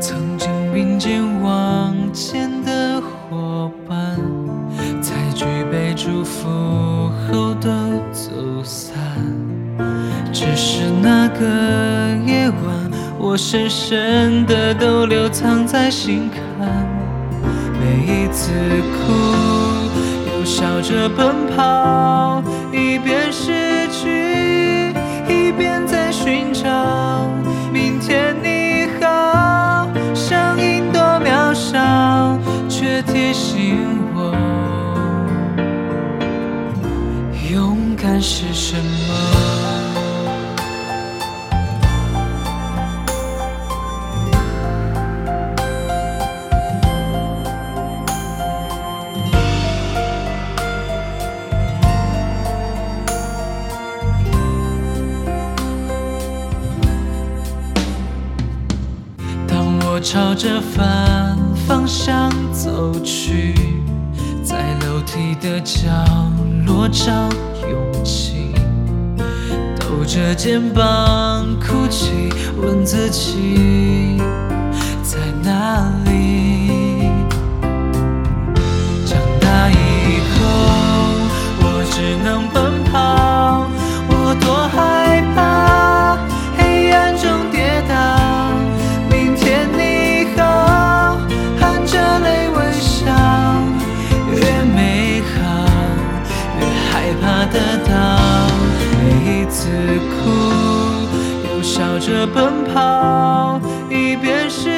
曾经并肩往前的伙伴，在举杯祝福后都走散。只是那个夜晚，我深深的都留藏在心坎。每一次哭，又笑着奔跑，一边失去，一边在勇敢是什么。当我朝着反方向走去，你的角落找勇气，抖着肩膀哭泣，问自己在哪里。自哭，又笑着奔跑，一边失